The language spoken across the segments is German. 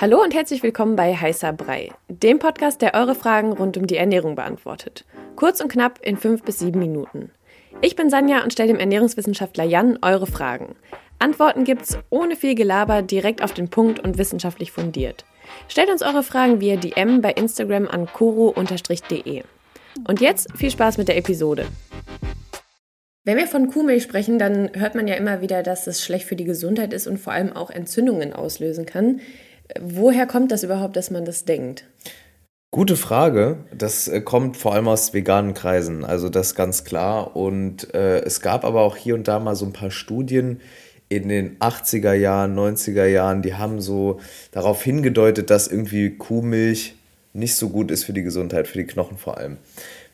Hallo und herzlich willkommen bei Heißer Brei, dem Podcast, der eure Fragen rund um die Ernährung beantwortet. Kurz und knapp in fünf bis sieben Minuten. Ich bin Sanja und stelle dem Ernährungswissenschaftler Jan eure Fragen. Antworten gibt's ohne viel Gelaber, direkt auf den Punkt und wissenschaftlich fundiert. Stellt uns eure Fragen via DM bei Instagram an koro-de. Und jetzt viel Spaß mit der Episode. Wenn wir von Kuhmilch sprechen, dann hört man ja immer wieder, dass es schlecht für die Gesundheit ist und vor allem auch Entzündungen auslösen kann. Woher kommt das überhaupt, dass man das denkt? Gute Frage. Das äh, kommt vor allem aus veganen Kreisen, also das ganz klar. Und äh, es gab aber auch hier und da mal so ein paar Studien in den 80er Jahren, 90er Jahren, die haben so darauf hingedeutet, dass irgendwie Kuhmilch nicht so gut ist für die Gesundheit, für die Knochen vor allem.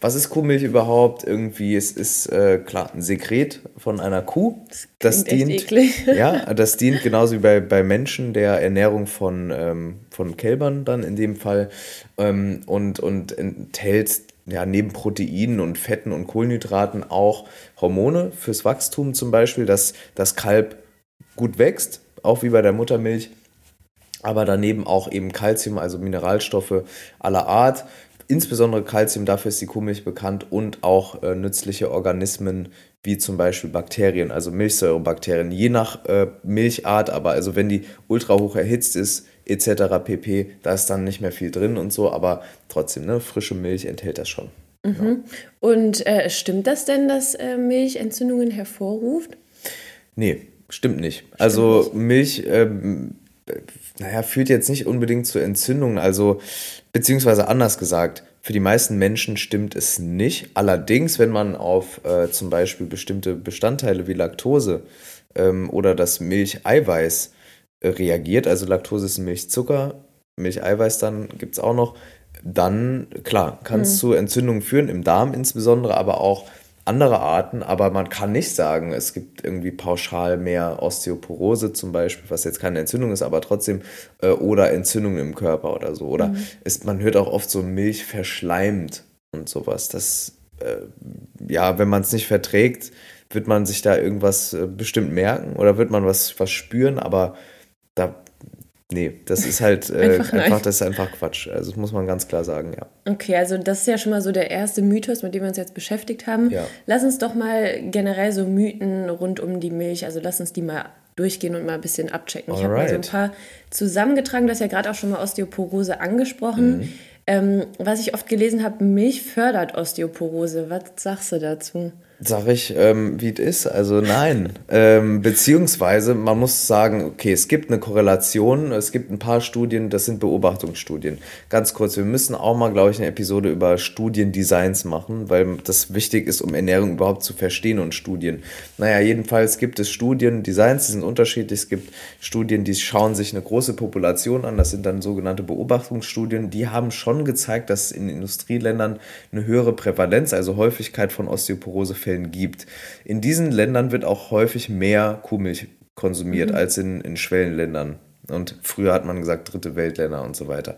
Was ist Kuhmilch überhaupt? Irgendwie, es ist äh, klar ein Sekret von einer Kuh. Das, das dient, ja, das dient genauso wie bei, bei Menschen der Ernährung von, ähm, von Kälbern dann in dem Fall ähm, und, und enthält ja, neben Proteinen und Fetten und Kohlenhydraten auch Hormone fürs Wachstum zum Beispiel, dass das Kalb gut wächst, auch wie bei der Muttermilch aber daneben auch eben Kalzium, also Mineralstoffe aller Art, insbesondere Kalzium, dafür ist die Kuhmilch bekannt und auch äh, nützliche Organismen wie zum Beispiel Bakterien, also Milchsäurebakterien, je nach äh, Milchart, aber also wenn die ultra hoch erhitzt ist, etc. pp, da ist dann nicht mehr viel drin und so, aber trotzdem, ne, frische Milch enthält das schon. Mhm. Ja. Und äh, stimmt das denn, dass äh, Milch Entzündungen hervorruft? Nee, stimmt nicht. Stimmt also nicht. Milch ähm, naja, führt jetzt nicht unbedingt zu Entzündungen. Also, beziehungsweise anders gesagt, für die meisten Menschen stimmt es nicht. Allerdings, wenn man auf äh, zum Beispiel bestimmte Bestandteile wie Laktose ähm, oder das Milcheiweiß äh, reagiert, also Laktose ist Milchzucker, Milcheiweiß dann gibt es auch noch, dann klar, kann es mhm. zu Entzündungen führen, im Darm insbesondere, aber auch andere Arten, aber man kann nicht sagen, es gibt irgendwie pauschal mehr Osteoporose zum Beispiel, was jetzt keine Entzündung ist, aber trotzdem, äh, oder Entzündungen im Körper oder so. Oder mhm. ist, man hört auch oft so Milch verschleimt und sowas. Das, äh, ja, wenn man es nicht verträgt, wird man sich da irgendwas äh, bestimmt merken oder wird man was, was spüren, aber da Nee, das ist halt äh, einfach, einfach, das ist einfach Quatsch. Also das muss man ganz klar sagen, ja. Okay, also das ist ja schon mal so der erste Mythos, mit dem wir uns jetzt beschäftigt haben. Ja. Lass uns doch mal generell so Mythen rund um die Milch, also lass uns die mal durchgehen und mal ein bisschen abchecken. Alright. Ich habe mal so ein paar zusammengetragen, du hast ja gerade auch schon mal Osteoporose angesprochen. Mhm. Ähm, was ich oft gelesen habe, Milch fördert Osteoporose. Was sagst du dazu? Sag ich, ähm, wie es ist. Also nein. ähm, beziehungsweise man muss sagen, okay, es gibt eine Korrelation, es gibt ein paar Studien, das sind Beobachtungsstudien. Ganz kurz, wir müssen auch mal, glaube ich, eine Episode über Studiendesigns machen, weil das wichtig ist, um Ernährung überhaupt zu verstehen und Studien. Naja, jedenfalls gibt es Studiendesigns, die sind unterschiedlich. Es gibt Studien, die schauen sich eine große Population an, das sind dann sogenannte Beobachtungsstudien. Die haben schon gezeigt, dass in Industrieländern eine höhere Prävalenz, also Häufigkeit von Osteoporose Fällen gibt. In diesen Ländern wird auch häufig mehr Kuhmilch konsumiert mhm. als in, in Schwellenländern. Und früher hat man gesagt dritte Weltländer und so weiter.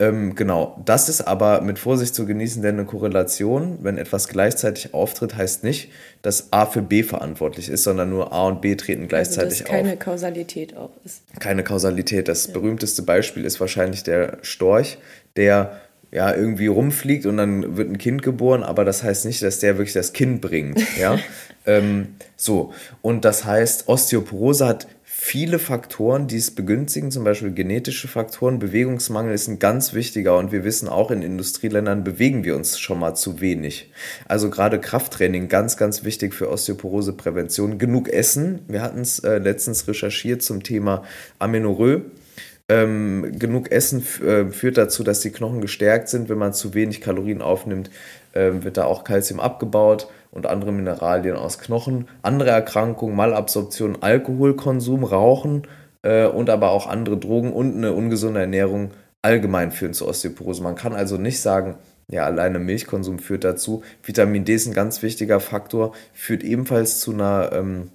Ähm, genau, das ist aber mit Vorsicht zu genießen, denn eine Korrelation, wenn etwas gleichzeitig auftritt, heißt nicht, dass A für B verantwortlich ist, sondern nur A und B treten gleichzeitig also, dass keine auf. Kausalität auch ist. Keine Kausalität. Das ja. berühmteste Beispiel ist wahrscheinlich der Storch, der ja, irgendwie rumfliegt und dann wird ein Kind geboren, aber das heißt nicht, dass der wirklich das Kind bringt. Ja? ähm, so. Und das heißt, Osteoporose hat viele Faktoren, die es begünstigen, zum Beispiel genetische Faktoren. Bewegungsmangel ist ein ganz wichtiger und wir wissen auch, in Industrieländern bewegen wir uns schon mal zu wenig. Also gerade Krafttraining, ganz, ganz wichtig für Osteoporoseprävention. Genug Essen. Wir hatten es äh, letztens recherchiert zum Thema Amenorrhoe ähm, genug Essen äh, führt dazu, dass die Knochen gestärkt sind. Wenn man zu wenig Kalorien aufnimmt, äh, wird da auch Kalzium abgebaut und andere Mineralien aus Knochen. Andere Erkrankungen, Malabsorption, Alkoholkonsum, Rauchen äh, und aber auch andere Drogen und eine ungesunde Ernährung allgemein führen zu Osteoporose. Man kann also nicht sagen, ja, alleine Milchkonsum führt dazu. Vitamin D ist ein ganz wichtiger Faktor, führt ebenfalls zu einer ähm,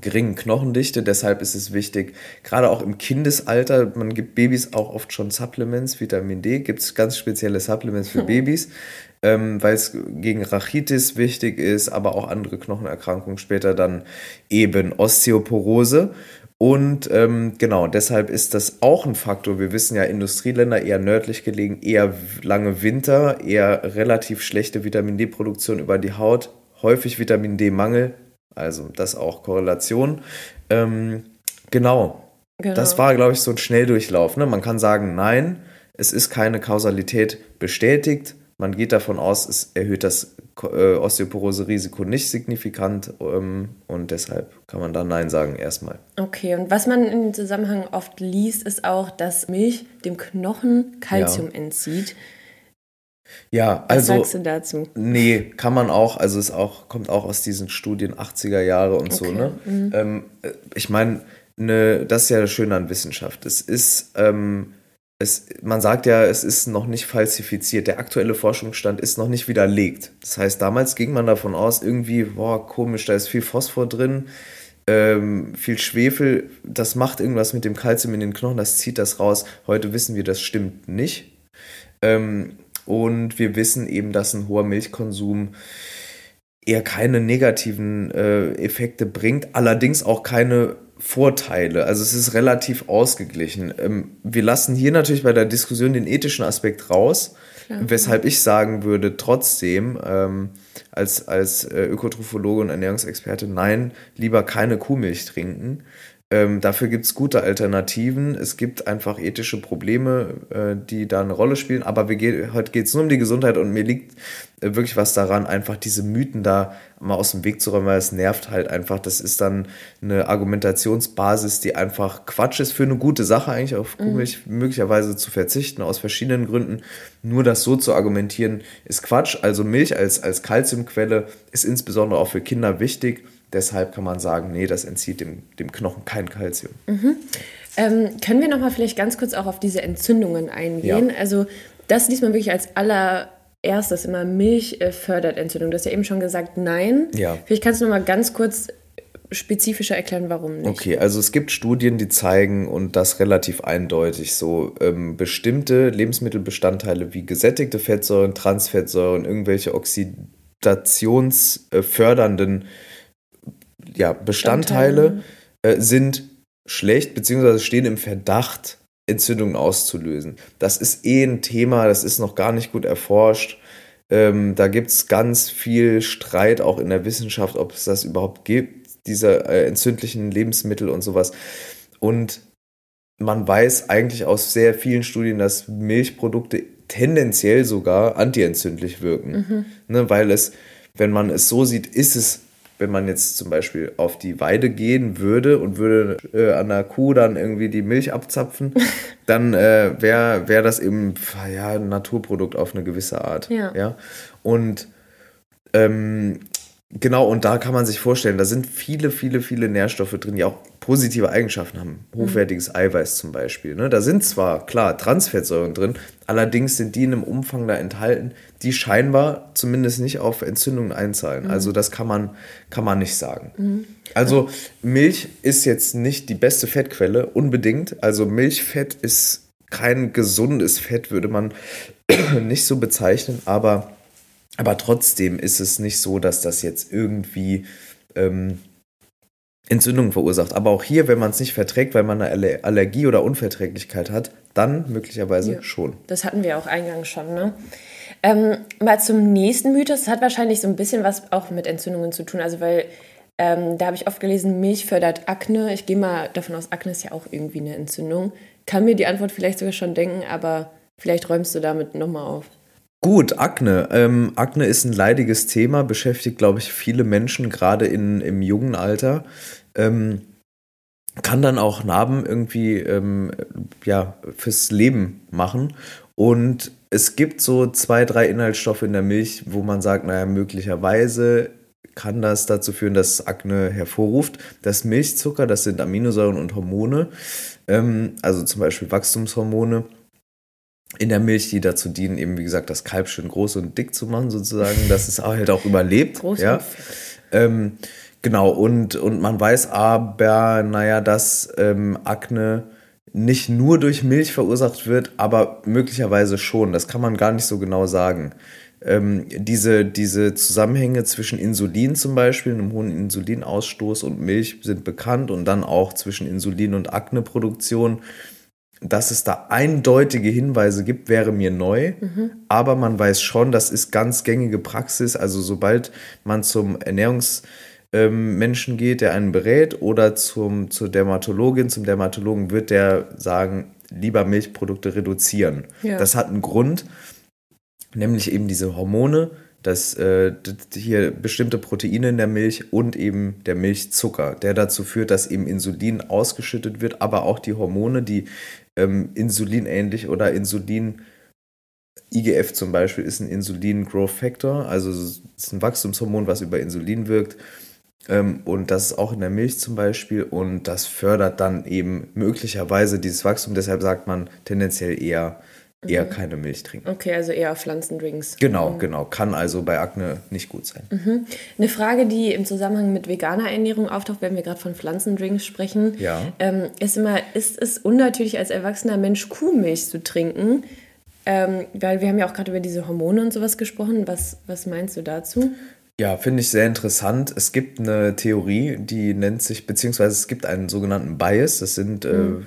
geringen Knochendichte. Deshalb ist es wichtig, gerade auch im Kindesalter, man gibt Babys auch oft schon Supplements, Vitamin D, gibt es ganz spezielle Supplements für Babys. ähm, weil es gegen Rachitis wichtig ist, aber auch andere Knochenerkrankungen, später dann eben Osteoporose. Und ähm, genau, deshalb ist das auch ein Faktor. Wir wissen ja, Industrieländer eher nördlich gelegen, eher lange Winter, eher relativ schlechte Vitamin D-Produktion über die Haut, häufig Vitamin D-Mangel, also das auch Korrelation. Ähm, genau. genau. Das war, glaube ich, so ein Schnelldurchlauf. Ne? Man kann sagen, nein, es ist keine Kausalität bestätigt. Man geht davon aus, es erhöht das äh, Osteoporose-Risiko nicht signifikant ähm, und deshalb kann man da Nein sagen erstmal. Okay, und was man in dem Zusammenhang oft liest, ist auch, dass Milch dem Knochen Kalzium ja. entzieht. Ja, also. Was sagst du dazu? Nee, kann man auch, also es auch, kommt auch aus diesen Studien 80er Jahre und okay. so, ne? Mhm. Ähm, äh, ich meine, ne, das ist ja das Schöne an Wissenschaft. Es ist. Ähm, es, man sagt ja, es ist noch nicht falsifiziert. Der aktuelle Forschungsstand ist noch nicht widerlegt. Das heißt, damals ging man davon aus, irgendwie, boah, komisch, da ist viel Phosphor drin, ähm, viel Schwefel, das macht irgendwas mit dem Kalzium in den Knochen, das zieht das raus. Heute wissen wir, das stimmt nicht. Ähm, und wir wissen eben, dass ein hoher Milchkonsum eher keine negativen äh, Effekte bringt, allerdings auch keine Vorteile. Also es ist relativ ausgeglichen. Ähm, wir lassen hier natürlich bei der Diskussion den ethischen Aspekt raus, Klar. weshalb ich sagen würde, trotzdem ähm, als, als äh, Ökotrophologe und Ernährungsexperte, nein, lieber keine Kuhmilch trinken. Ähm, dafür gibt es gute Alternativen. Es gibt einfach ethische Probleme, äh, die da eine Rolle spielen. Aber wir ge heute geht es nur um die Gesundheit und mir liegt äh, wirklich was daran, einfach diese Mythen da mal aus dem Weg zu räumen, weil es nervt halt einfach. Das ist dann eine Argumentationsbasis, die einfach Quatsch ist für eine gute Sache, eigentlich auf mhm. Möglicherweise zu verzichten, aus verschiedenen Gründen. Nur das so zu argumentieren, ist Quatsch. Also Milch als, als Kalziumquelle ist insbesondere auch für Kinder wichtig Deshalb kann man sagen, nee, das entzieht dem, dem Knochen kein Kalzium. Mhm. Ähm, können wir nochmal vielleicht ganz kurz auch auf diese Entzündungen eingehen? Ja. Also das liest man wirklich als allererstes immer, Milch äh, fördert Entzündung. Du hast ja eben schon gesagt, nein. Ja. Vielleicht kannst du nochmal ganz kurz spezifischer erklären, warum nicht. Okay, also es gibt Studien, die zeigen, und das relativ eindeutig, so ähm, bestimmte Lebensmittelbestandteile wie gesättigte Fettsäuren, Transfettsäuren, irgendwelche oxidationsfördernden ja, Bestandteile äh, sind schlecht, beziehungsweise stehen im Verdacht, Entzündungen auszulösen. Das ist eh ein Thema, das ist noch gar nicht gut erforscht. Ähm, da gibt es ganz viel Streit auch in der Wissenschaft, ob es das überhaupt gibt, diese äh, entzündlichen Lebensmittel und sowas. Und man weiß eigentlich aus sehr vielen Studien, dass Milchprodukte tendenziell sogar antientzündlich wirken. Mhm. Ne, weil es, wenn man es so sieht, ist es wenn man jetzt zum Beispiel auf die Weide gehen würde und würde äh, an der Kuh dann irgendwie die Milch abzapfen, dann äh, wäre wär das eben ja, ein Naturprodukt auf eine gewisse Art. Ja. ja? Und ähm, Genau, und da kann man sich vorstellen, da sind viele, viele, viele Nährstoffe drin, die auch positive Eigenschaften haben. Hochwertiges mhm. Eiweiß zum Beispiel. Ne? Da sind zwar, klar, Transfettsäuren drin, allerdings sind die in einem Umfang da enthalten, die scheinbar zumindest nicht auf Entzündungen einzahlen. Mhm. Also das kann man, kann man nicht sagen. Mhm. Also Milch ist jetzt nicht die beste Fettquelle, unbedingt. Also Milchfett ist kein gesundes Fett, würde man nicht so bezeichnen, aber aber trotzdem ist es nicht so, dass das jetzt irgendwie ähm, Entzündungen verursacht. Aber auch hier, wenn man es nicht verträgt, weil man eine Allergie oder Unverträglichkeit hat, dann möglicherweise ja, schon. Das hatten wir auch eingangs schon. Ne? Ähm, mal zum nächsten Mythos. Das hat wahrscheinlich so ein bisschen was auch mit Entzündungen zu tun. Also, weil ähm, da habe ich oft gelesen, Milch fördert Akne. Ich gehe mal davon aus, Akne ist ja auch irgendwie eine Entzündung. Kann mir die Antwort vielleicht sogar schon denken, aber vielleicht räumst du damit nochmal auf. Gut, Akne. Ähm, Akne ist ein leidiges Thema, beschäftigt, glaube ich, viele Menschen, gerade in, im jungen Alter. Ähm, kann dann auch Narben irgendwie ähm, ja, fürs Leben machen. Und es gibt so zwei, drei Inhaltsstoffe in der Milch, wo man sagt, naja, möglicherweise kann das dazu führen, dass Akne hervorruft. Das Milchzucker, das sind Aminosäuren und Hormone, ähm, also zum Beispiel Wachstumshormone in der Milch, die dazu dienen, eben wie gesagt, das Kalb schön groß und dick zu machen, sozusagen, dass es halt auch überlebt. Groß ja. Ähm, genau, und, und man weiß aber, naja, dass ähm, Akne nicht nur durch Milch verursacht wird, aber möglicherweise schon. Das kann man gar nicht so genau sagen. ähm, diese, diese Zusammenhänge zwischen Insulin zum Beispiel, einem hohen Insulinausstoß und Milch sind bekannt und dann auch zwischen Insulin und Akneproduktion. Dass es da eindeutige Hinweise gibt, wäre mir neu. Mhm. Aber man weiß schon, das ist ganz gängige Praxis. Also sobald man zum Ernährungsmenschen ähm, geht, der einen berät, oder zum, zur Dermatologin, zum Dermatologen, wird der sagen, lieber Milchprodukte reduzieren. Ja. Das hat einen Grund nämlich eben diese Hormone, dass äh, hier bestimmte Proteine in der Milch und eben der Milchzucker, der dazu führt, dass eben Insulin ausgeschüttet wird, aber auch die Hormone, die ähm, insulinähnlich oder Insulin IGF zum Beispiel ist ein Insulin Growth Factor, also ist ein Wachstumshormon, was über Insulin wirkt. Ähm, und das ist auch in der Milch zum Beispiel und das fördert dann eben möglicherweise dieses Wachstum. Deshalb sagt man tendenziell eher eher mhm. keine Milch trinken. Okay, also eher Pflanzendrinks. Genau, mhm. genau. Kann also bei Akne nicht gut sein. Mhm. Eine Frage, die im Zusammenhang mit veganer Ernährung auftaucht, wenn wir gerade von Pflanzendrinks sprechen, ja. ähm, ist immer, ist es unnatürlich als erwachsener Mensch Kuhmilch zu trinken? Ähm, weil wir haben ja auch gerade über diese Hormone und sowas gesprochen. Was, was meinst du dazu? Ja, finde ich sehr interessant. Es gibt eine Theorie, die nennt sich, beziehungsweise es gibt einen sogenannten Bias. Das sind äh, mhm. äh,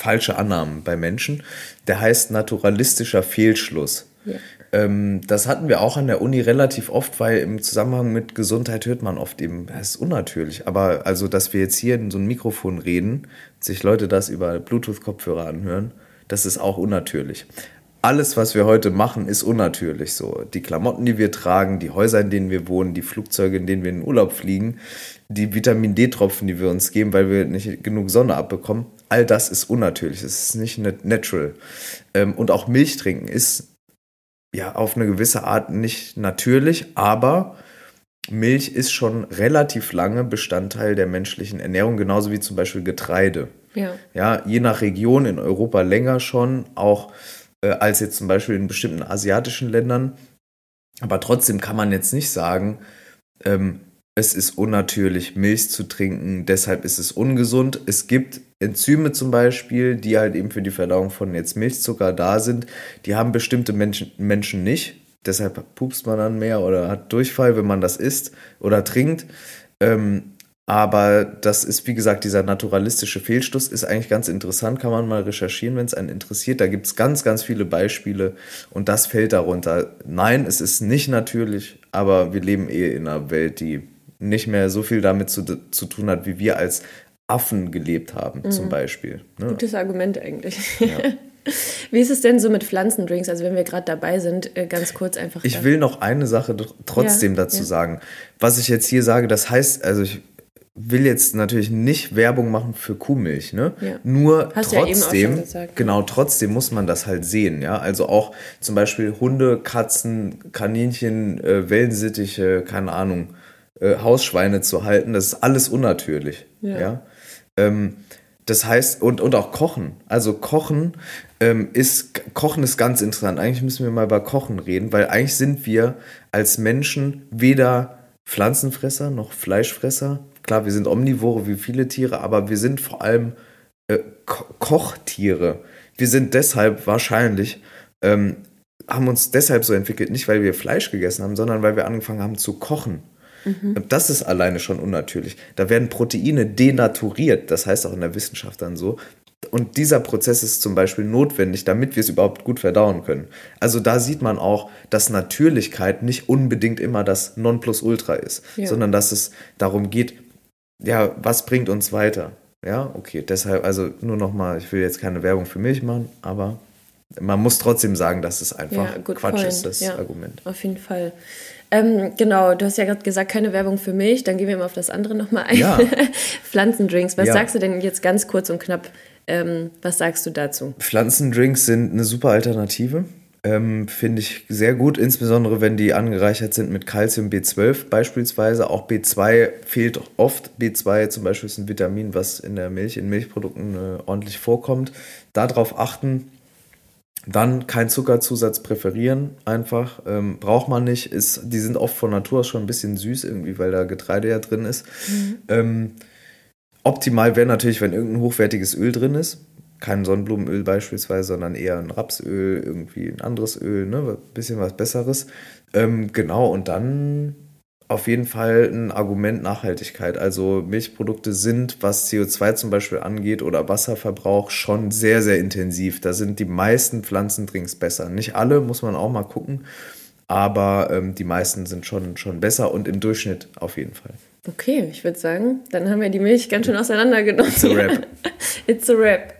falsche Annahmen bei Menschen. Der heißt naturalistischer Fehlschluss. Ja. Ähm, das hatten wir auch an der Uni relativ oft, weil im Zusammenhang mit Gesundheit hört man oft eben, das ist unnatürlich. Aber also, dass wir jetzt hier in so ein Mikrofon reden, sich Leute das über Bluetooth-Kopfhörer anhören, das ist auch unnatürlich. Alles, was wir heute machen, ist unnatürlich so. Die Klamotten, die wir tragen, die Häuser, in denen wir wohnen, die Flugzeuge, in denen wir in den Urlaub fliegen, die Vitamin D-Tropfen, die wir uns geben, weil wir nicht genug Sonne abbekommen, all das ist unnatürlich, es ist nicht natural. Ähm, und auch Milch trinken ist ja auf eine gewisse Art nicht natürlich, aber Milch ist schon relativ lange Bestandteil der menschlichen Ernährung, genauso wie zum Beispiel Getreide. Ja. ja je nach Region in Europa länger schon, auch äh, als jetzt zum Beispiel in bestimmten asiatischen Ländern. Aber trotzdem kann man jetzt nicht sagen, ähm, es ist unnatürlich, Milch zu trinken, deshalb ist es ungesund. Es gibt Enzyme zum Beispiel, die halt eben für die Verdauung von jetzt Milchzucker da sind, die haben bestimmte Menschen, Menschen nicht. Deshalb pupst man dann mehr oder hat Durchfall, wenn man das isst oder trinkt. Ähm, aber das ist, wie gesagt, dieser naturalistische Fehlschluss ist eigentlich ganz interessant, kann man mal recherchieren, wenn es einen interessiert. Da gibt es ganz, ganz viele Beispiele und das fällt darunter. Nein, es ist nicht natürlich, aber wir leben eh in einer Welt, die nicht mehr so viel damit zu, zu tun hat, wie wir als Affen gelebt haben, mhm. zum Beispiel. Ne? Gutes Argument eigentlich. Ja. Wie ist es denn so mit Pflanzendrinks? Also wenn wir gerade dabei sind, äh, ganz kurz einfach. Ich will noch eine Sache trotzdem ja, dazu ja. sagen. Was ich jetzt hier sage, das heißt, also ich will jetzt natürlich nicht Werbung machen für Kuhmilch, ne? Ja. Nur Hast trotzdem, ja gesagt, genau, trotzdem muss man das halt sehen, ja. Also auch zum Beispiel Hunde, Katzen, Kaninchen, äh, Wellensittiche, keine Ahnung, äh, Hausschweine zu halten, das ist alles unnatürlich. Ja. ja? Ähm, das heißt, und, und auch Kochen. Also Kochen ähm, ist, Kochen ist ganz interessant. Eigentlich müssen wir mal über Kochen reden, weil eigentlich sind wir als Menschen weder Pflanzenfresser noch Fleischfresser. Klar, wir sind Omnivore wie viele Tiere, aber wir sind vor allem äh, Ko Kochtiere. Wir sind deshalb wahrscheinlich, ähm, haben uns deshalb so entwickelt, nicht weil wir Fleisch gegessen haben, sondern weil wir angefangen haben zu kochen. Mhm. Das ist alleine schon unnatürlich. Da werden Proteine denaturiert, das heißt auch in der Wissenschaft dann so. Und dieser Prozess ist zum Beispiel notwendig, damit wir es überhaupt gut verdauen können. Also da sieht man auch, dass Natürlichkeit nicht unbedingt immer das Nonplusultra ist, ja. sondern dass es darum geht, ja, was bringt uns weiter? Ja, okay, deshalb, also nur nochmal, ich will jetzt keine Werbung für Milch machen, aber man muss trotzdem sagen, dass es einfach ja, Quatsch point. ist, das ja, Argument. Auf jeden Fall. Ähm, genau, du hast ja gerade gesagt, keine Werbung für Milch. Dann gehen wir mal auf das andere nochmal ein. Ja. Pflanzendrinks. Was ja. sagst du denn jetzt ganz kurz und knapp? Ähm, was sagst du dazu? Pflanzendrinks sind eine super Alternative. Ähm, Finde ich sehr gut, insbesondere wenn die angereichert sind mit Calcium B12 beispielsweise. Auch B2 fehlt oft. B2 zum Beispiel ist ein Vitamin, was in der Milch, in Milchprodukten äh, ordentlich vorkommt. Darauf achten, dann kein Zuckerzusatz präferieren, einfach. Ähm, braucht man nicht. Ist, die sind oft von Natur aus schon ein bisschen süß irgendwie, weil da Getreide ja drin ist. Mhm. Ähm, optimal wäre natürlich, wenn irgendein hochwertiges Öl drin ist. kein Sonnenblumenöl beispielsweise, sondern eher ein Rapsöl, irgendwie ein anderes Öl, ne? Ein bisschen was Besseres. Ähm, genau, und dann auf jeden Fall ein Argument Nachhaltigkeit. Also Milchprodukte sind, was CO2 zum Beispiel angeht oder Wasserverbrauch, schon sehr, sehr intensiv. Da sind die meisten Pflanzendrinks besser. Nicht alle, muss man auch mal gucken. Aber ähm, die meisten sind schon, schon besser und im Durchschnitt auf jeden Fall. Okay, ich würde sagen, dann haben wir die Milch ganz schön auseinandergenommen. It's a rap. It's a rap.